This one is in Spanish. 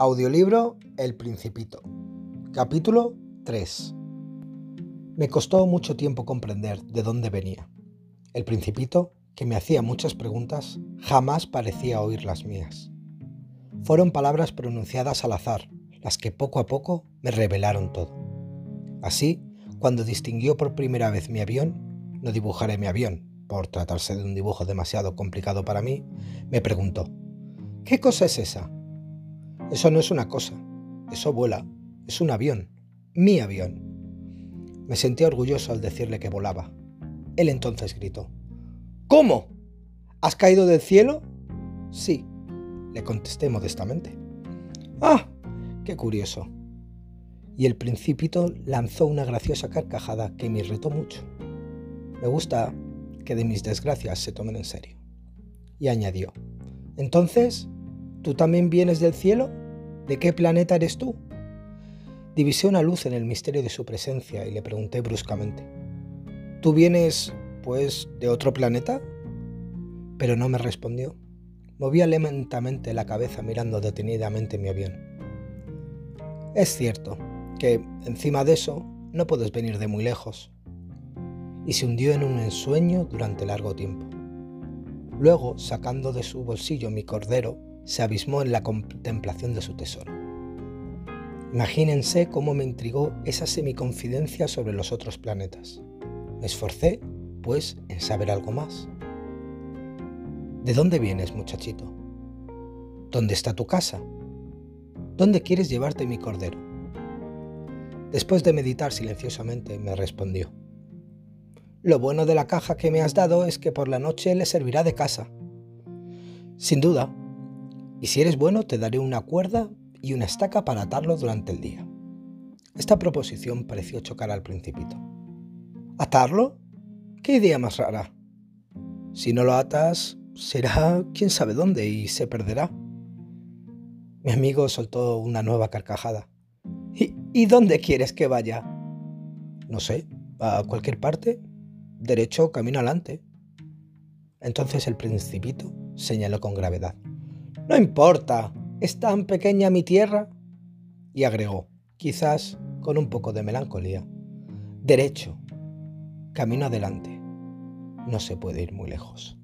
Audiolibro El Principito. Capítulo 3. Me costó mucho tiempo comprender de dónde venía. El Principito, que me hacía muchas preguntas, jamás parecía oír las mías. Fueron palabras pronunciadas al azar, las que poco a poco me revelaron todo. Así, cuando distinguió por primera vez mi avión, no dibujaré mi avión, por tratarse de un dibujo demasiado complicado para mí, me preguntó, ¿qué cosa es esa? Eso no es una cosa, eso vuela, es un avión, mi avión. Me sentí orgulloso al decirle que volaba. Él entonces gritó, ¿Cómo? ¿Has caído del cielo? Sí, le contesté modestamente. ¡Ah! ¡Qué curioso! Y el principito lanzó una graciosa carcajada que me irritó mucho. Me gusta que de mis desgracias se tomen en serio. Y añadió, Entonces, ¿Tú también vienes del cielo? ¿De qué planeta eres tú? Divisé una luz en el misterio de su presencia y le pregunté bruscamente, ¿Tú vienes, pues, de otro planeta? Pero no me respondió. Movía lentamente la cabeza mirando detenidamente mi avión. Es cierto que, encima de eso, no puedes venir de muy lejos. Y se hundió en un ensueño durante largo tiempo. Luego, sacando de su bolsillo mi cordero, se abismó en la contemplación de su tesoro. Imagínense cómo me intrigó esa semiconfidencia sobre los otros planetas. Me esforcé, pues, en saber algo más. ¿De dónde vienes, muchachito? ¿Dónde está tu casa? ¿Dónde quieres llevarte mi cordero? Después de meditar silenciosamente, me respondió. Lo bueno de la caja que me has dado es que por la noche le servirá de casa. Sin duda, y si eres bueno, te daré una cuerda y una estaca para atarlo durante el día. Esta proposición pareció chocar al principito. ¿Atarlo? ¿Qué idea más rara? Si no lo atas, será quién sabe dónde y se perderá. Mi amigo soltó una nueva carcajada. ¿Y, ¿Y, dónde quieres que vaya? No sé, a cualquier parte. Derecho, camino adelante. Entonces el principito señaló con gravedad. No importa, es tan pequeña mi tierra. Y agregó, quizás con un poco de melancolía, derecho, camino adelante, no se puede ir muy lejos.